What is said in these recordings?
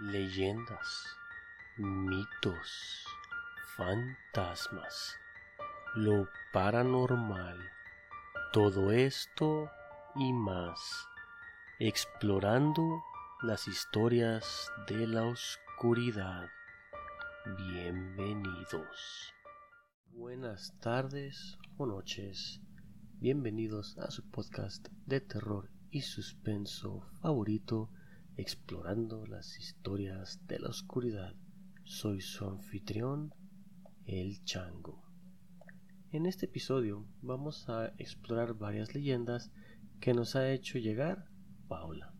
leyendas, mitos, fantasmas, lo paranormal, todo esto y más, explorando las historias de la oscuridad. Bienvenidos. Buenas tardes o noches. Bienvenidos a su podcast de terror y suspenso favorito explorando las historias de la oscuridad. Soy su anfitrión, el Chango. En este episodio vamos a explorar varias leyendas que nos ha hecho llegar Paula.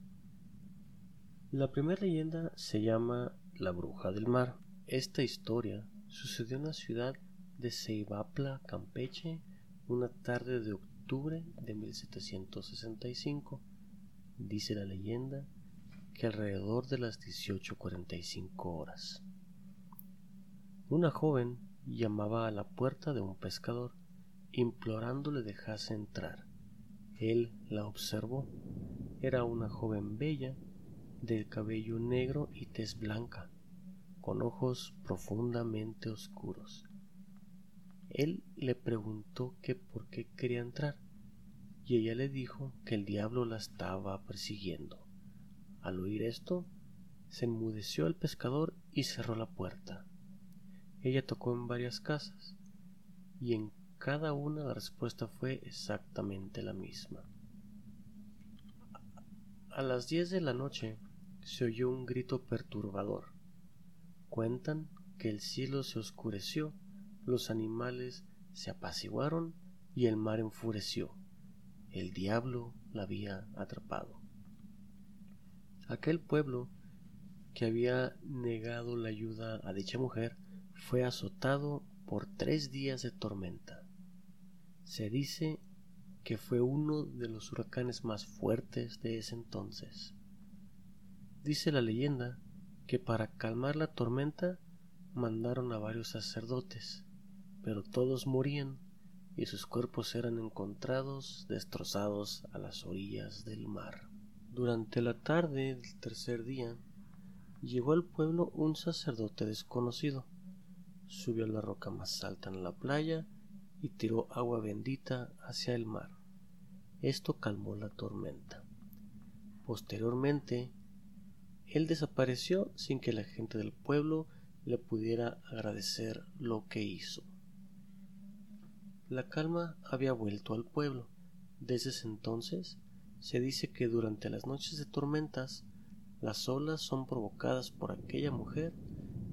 La primera leyenda se llama La Bruja del Mar. Esta historia sucedió en la ciudad de Ceibapla, Campeche, una tarde de octubre de 1765. Dice la leyenda que alrededor de las 18.45 horas. Una joven llamaba a la puerta de un pescador, implorándole dejase entrar. Él la observó. Era una joven bella, de cabello negro y tez blanca, con ojos profundamente oscuros. Él le preguntó que por qué quería entrar, y ella le dijo que el diablo la estaba persiguiendo. Al oír esto, se enmudeció el pescador y cerró la puerta. Ella tocó en varias casas, y en cada una la respuesta fue exactamente la misma. A las diez de la noche se oyó un grito perturbador. Cuentan que el cielo se oscureció, los animales se apaciguaron y el mar enfureció. El diablo la había atrapado. Aquel pueblo que había negado la ayuda a dicha mujer fue azotado por tres días de tormenta. Se dice que fue uno de los huracanes más fuertes de ese entonces. Dice la leyenda que para calmar la tormenta mandaron a varios sacerdotes, pero todos morían y sus cuerpos eran encontrados destrozados a las orillas del mar. Durante la tarde del tercer día, llegó al pueblo un sacerdote desconocido. Subió a la roca más alta en la playa y tiró agua bendita hacia el mar. Esto calmó la tormenta. Posteriormente, él desapareció sin que la gente del pueblo le pudiera agradecer lo que hizo. La calma había vuelto al pueblo. Desde ese entonces, se dice que durante las noches de tormentas las olas son provocadas por aquella mujer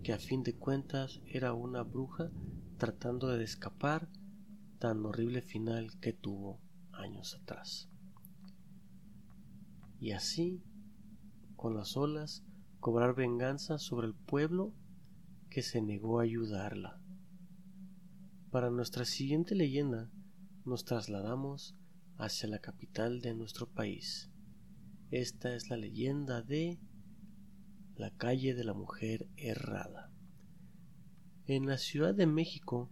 que a fin de cuentas era una bruja tratando de escapar tan horrible final que tuvo años atrás. Y así, con las olas, cobrar venganza sobre el pueblo que se negó a ayudarla. Para nuestra siguiente leyenda nos trasladamos hacia la capital de nuestro país. Esta es la leyenda de la calle de la mujer errada. En la Ciudad de México,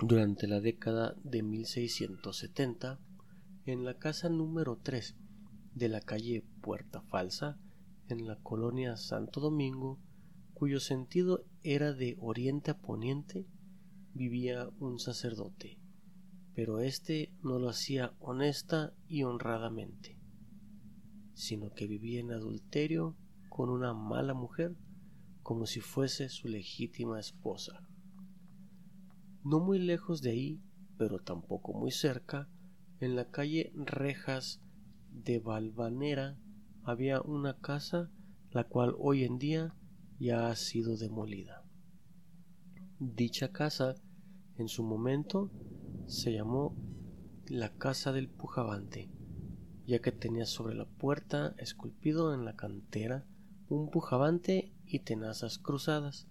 durante la década de 1670, en la casa número 3 de la calle Puerta Falsa, en la colonia Santo Domingo, cuyo sentido era de oriente a poniente, vivía un sacerdote pero éste no lo hacía honesta y honradamente, sino que vivía en adulterio con una mala mujer como si fuese su legítima esposa. No muy lejos de ahí, pero tampoco muy cerca, en la calle Rejas de Valvanera había una casa la cual hoy en día ya ha sido demolida. Dicha casa en su momento se llamó la Casa del Pujabante, ya que tenía sobre la puerta esculpido en la cantera un pujabante y tenazas cruzadas.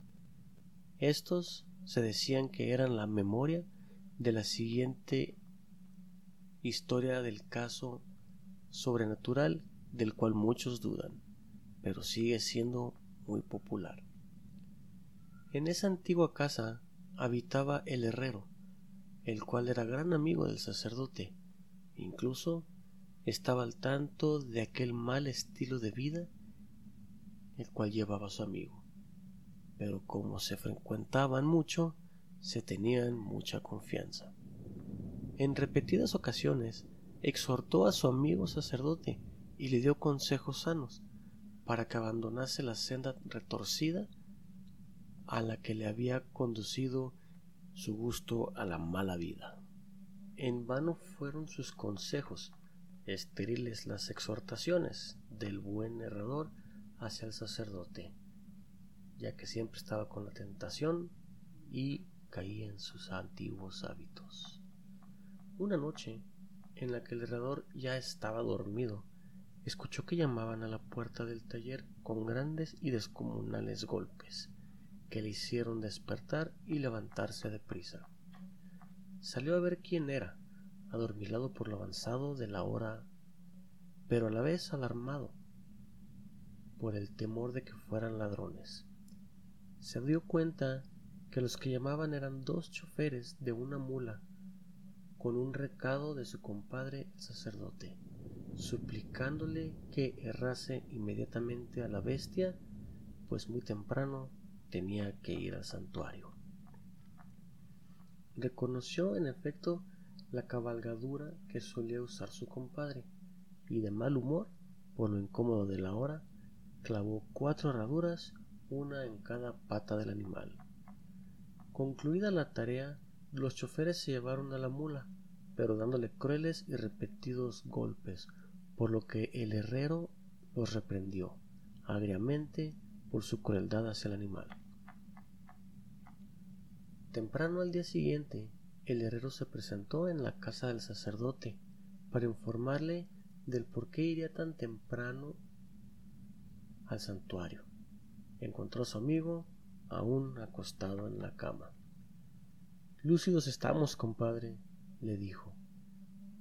Estos se decían que eran la memoria de la siguiente historia del caso sobrenatural del cual muchos dudan, pero sigue siendo muy popular. En esa antigua casa habitaba el herrero, el cual era gran amigo del sacerdote, incluso estaba al tanto de aquel mal estilo de vida el cual llevaba su amigo. Pero como se frecuentaban mucho, se tenían mucha confianza. En repetidas ocasiones exhortó a su amigo sacerdote y le dio consejos sanos para que abandonase la senda retorcida a la que le había conducido su gusto a la mala vida. En vano fueron sus consejos, estériles las exhortaciones del buen narrador hacia el sacerdote, ya que siempre estaba con la tentación y caía en sus antiguos hábitos. Una noche, en la que el herrador ya estaba dormido, escuchó que llamaban a la puerta del taller con grandes y descomunales golpes, que le hicieron despertar y levantarse de prisa. Salió a ver quién era, adormilado por lo avanzado de la hora, pero a la vez alarmado por el temor de que fueran ladrones. Se dio cuenta que los que llamaban eran dos choferes de una mula con un recado de su compadre el sacerdote, suplicándole que errase inmediatamente a la bestia, pues muy temprano tenía que ir al santuario. Reconoció en efecto la cabalgadura que solía usar su compadre, y de mal humor, por lo incómodo de la hora, clavó cuatro herraduras, una en cada pata del animal. Concluida la tarea, los choferes se llevaron a la mula, pero dándole crueles y repetidos golpes, por lo que el herrero los reprendió agriamente por su crueldad hacia el animal. Temprano al día siguiente, el herrero se presentó en la casa del sacerdote para informarle del por qué iría tan temprano al santuario. Encontró a su amigo aún acostado en la cama. Lúcidos estamos, compadre, le dijo.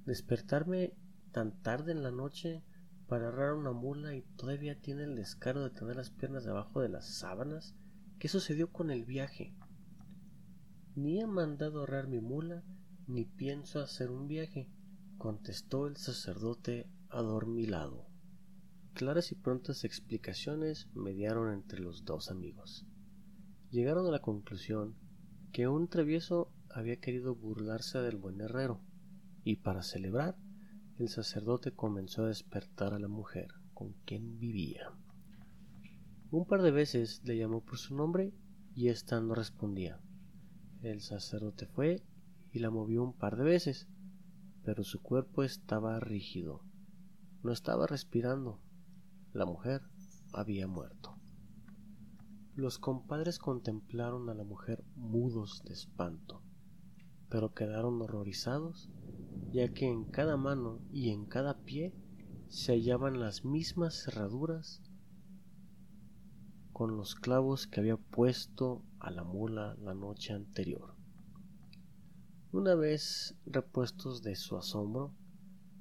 Despertarme tan tarde en la noche para agarrar una mula y todavía tiene el descaro de tener las piernas debajo de las sábanas. ¿Qué sucedió con el viaje? Ni he mandado ahorrar mi mula, ni pienso hacer un viaje, contestó el sacerdote adormilado. Claras y prontas explicaciones mediaron entre los dos amigos. Llegaron a la conclusión que un travieso había querido burlarse del buen herrero, y para celebrar, el sacerdote comenzó a despertar a la mujer con quien vivía. Un par de veces le llamó por su nombre y ésta no respondía. El sacerdote fue y la movió un par de veces, pero su cuerpo estaba rígido. No estaba respirando. La mujer había muerto. Los compadres contemplaron a la mujer mudos de espanto pero quedaron horrorizados, ya que en cada mano y en cada pie se hallaban las mismas cerraduras con los clavos que había puesto a la mula la noche anterior. Una vez repuestos de su asombro,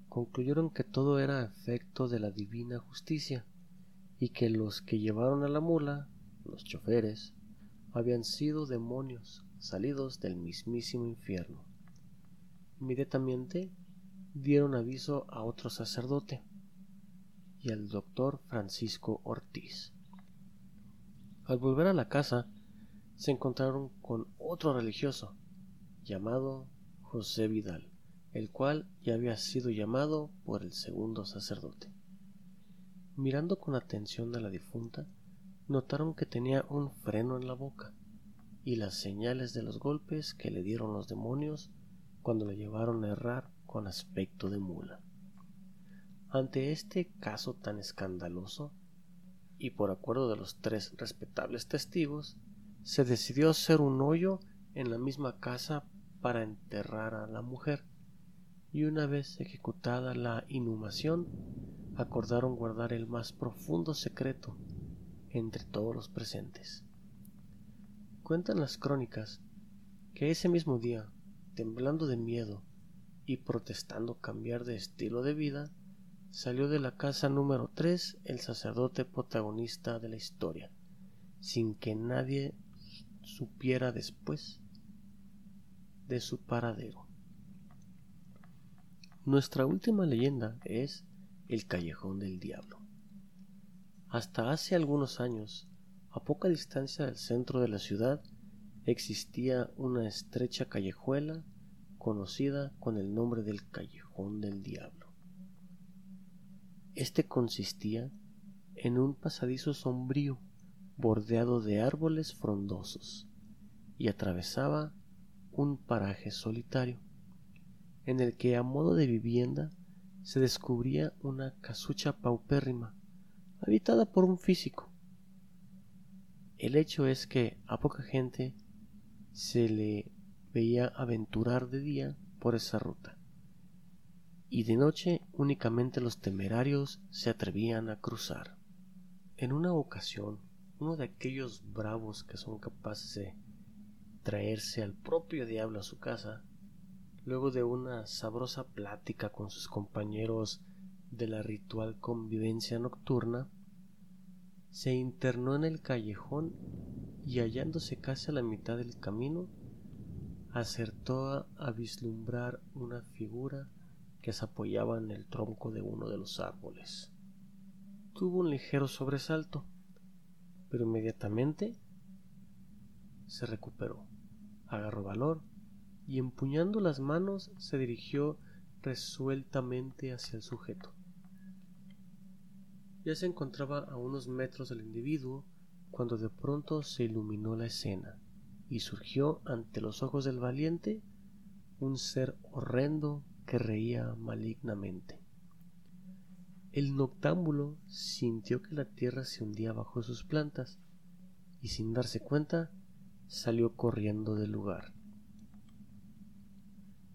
concluyeron que todo era efecto de la divina justicia y que los que llevaron a la mula, los choferes, habían sido demonios salidos del mismísimo infierno. Inmediatamente dieron aviso a otro sacerdote y al doctor Francisco Ortiz. Al volver a la casa, se encontraron con otro religioso llamado José Vidal, el cual ya había sido llamado por el segundo sacerdote. Mirando con atención a la difunta, notaron que tenía un freno en la boca y las señales de los golpes que le dieron los demonios cuando le llevaron a errar con aspecto de mula. Ante este caso tan escandaloso, y por acuerdo de los tres respetables testigos, se decidió hacer un hoyo en la misma casa para enterrar a la mujer, y una vez ejecutada la inhumación, acordaron guardar el más profundo secreto entre todos los presentes. Cuentan las crónicas que ese mismo día, temblando de miedo y protestando cambiar de estilo de vida, salió de la casa número 3 el sacerdote protagonista de la historia, sin que nadie supiera después de su paradero. Nuestra última leyenda es el callejón del diablo. Hasta hace algunos años, a poca distancia del centro de la ciudad, existía una estrecha callejuela conocida con el nombre del Callejón del Diablo. Este consistía en un pasadizo sombrío bordeado de árboles frondosos y atravesaba un paraje solitario en el que a modo de vivienda se descubría una casucha paupérrima habitada por un físico. El hecho es que a poca gente se le veía aventurar de día por esa ruta, y de noche únicamente los temerarios se atrevían a cruzar. En una ocasión, uno de aquellos bravos que son capaces de traerse al propio diablo a su casa, luego de una sabrosa plática con sus compañeros de la ritual convivencia nocturna, se internó en el callejón y hallándose casi a la mitad del camino, acertó a, vislumbrar una figura que se apoyaba en el tronco de uno de los árboles. Tuvo un ligero sobresalto, pero inmediatamente se recuperó, agarró valor y empuñando las manos se dirigió resueltamente hacia el sujeto. Ya se encontraba a unos metros del individuo cuando de pronto se iluminó la escena y surgió ante los ojos del valiente un ser horrendo que reía malignamente. El noctámbulo sintió que la tierra se hundía bajo sus plantas y sin darse cuenta salió corriendo del lugar.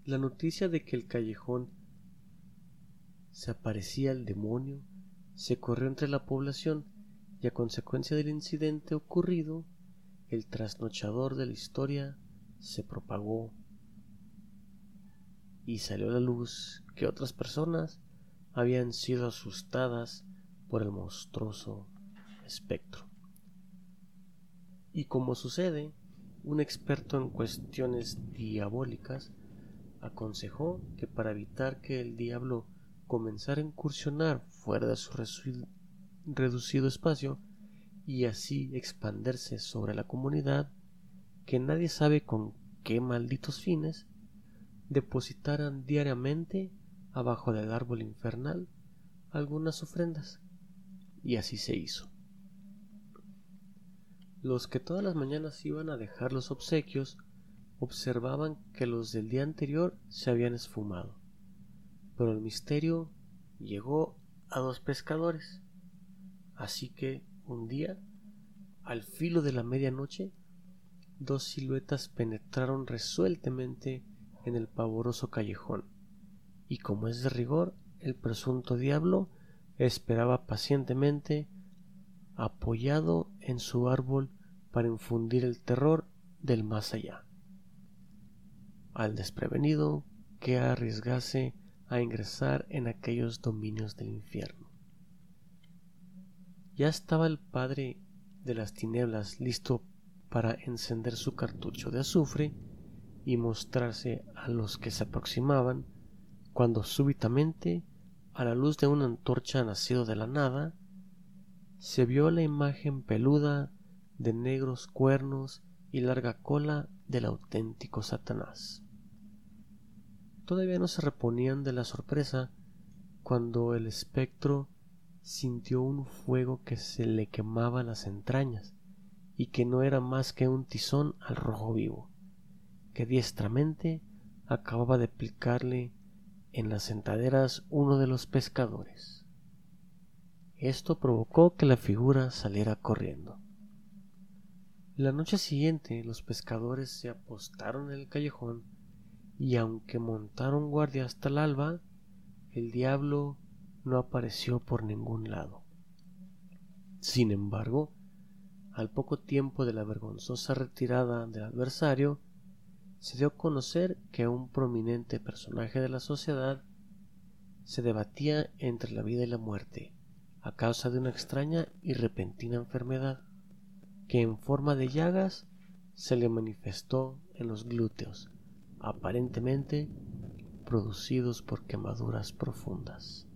La noticia de que el callejón se aparecía el demonio se corrió entre la población y a consecuencia del incidente ocurrido el trasnochador de la historia se propagó y salió a la luz que otras personas habían sido asustadas por el monstruoso espectro. Y como sucede, un experto en cuestiones diabólicas aconsejó que para evitar que el diablo comenzara a incursionar fuera de su reducido espacio, y así expandirse sobre la comunidad, que nadie sabe con qué malditos fines, depositaran diariamente abajo del árbol infernal algunas ofrendas. Y así se hizo. Los que todas las mañanas iban a dejar los obsequios observaban que los del día anterior se habían esfumado. Pero el misterio llegó a dos pescadores. Así que un día, al filo de la medianoche, dos siluetas penetraron resueltamente en el pavoroso callejón, y como es de rigor, el presunto diablo esperaba pacientemente apoyado en su árbol para infundir el terror del más allá. Al desprevenido que arriesgase a ingresar en aquellos dominios del infierno. Ya estaba el padre de las tinieblas listo para encender su cartucho de azufre y mostrarse a los que se aproximaban, cuando súbitamente, a la luz de una antorcha nacido de la nada, se vio la imagen peluda de negros cuernos y larga cola del auténtico Satanás. Todavía no se reponían de la sorpresa cuando el espectro sintió un fuego que se le quemaba las entrañas y que no era más que un tizón al rojo vivo, que diestramente acababa de aplicarle en las sentaderas uno de los pescadores. Esto provocó que la figura saliera corriendo. La noche siguiente los pescadores se apostaron en el callejón y aunque montaron guardia hasta el alba, el diablo no apareció por ningún lado. Sin embargo, al poco tiempo de la vergonzosa retirada del adversario, se dio a conocer que un prominente personaje de la sociedad se debatía entre la vida y la muerte a causa de una extraña y repentina enfermedad que en forma de llagas se le manifestó en los glúteos, aparentemente producidos por quemaduras profundas.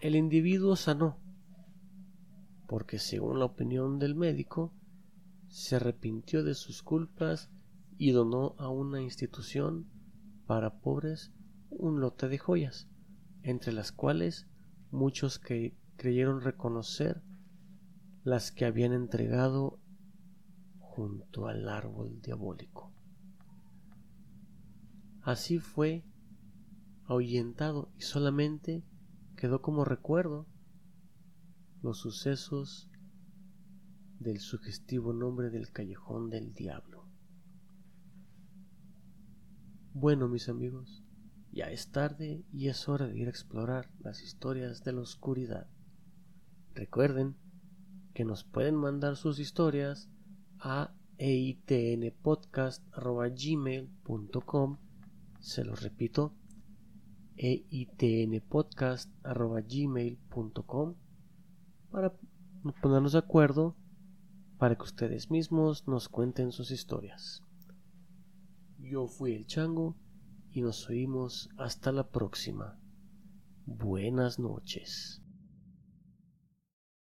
El individuo sanó porque según la opinión del médico, se arrepintió de sus culpas y donó a una institución para pobres un lote de joyas, entre las cuales muchos que creyeron reconocer las que habían entregado junto al árbol diabólico. Así fue ahuyentado y solamente quedó como recuerdo los sucesos del sugestivo nombre del callejón del diablo. Bueno, mis amigos, ya es tarde y es hora de ir a explorar las historias de la oscuridad. Recuerden que nos pueden mandar sus historias a eitnpodcast.gmail.com Se los repito, eitnpodcast.gmail.com para ponernos de acuerdo para que ustedes mismos nos cuenten sus historias. Yo fui el chango y nos oímos hasta la próxima. Buenas noches.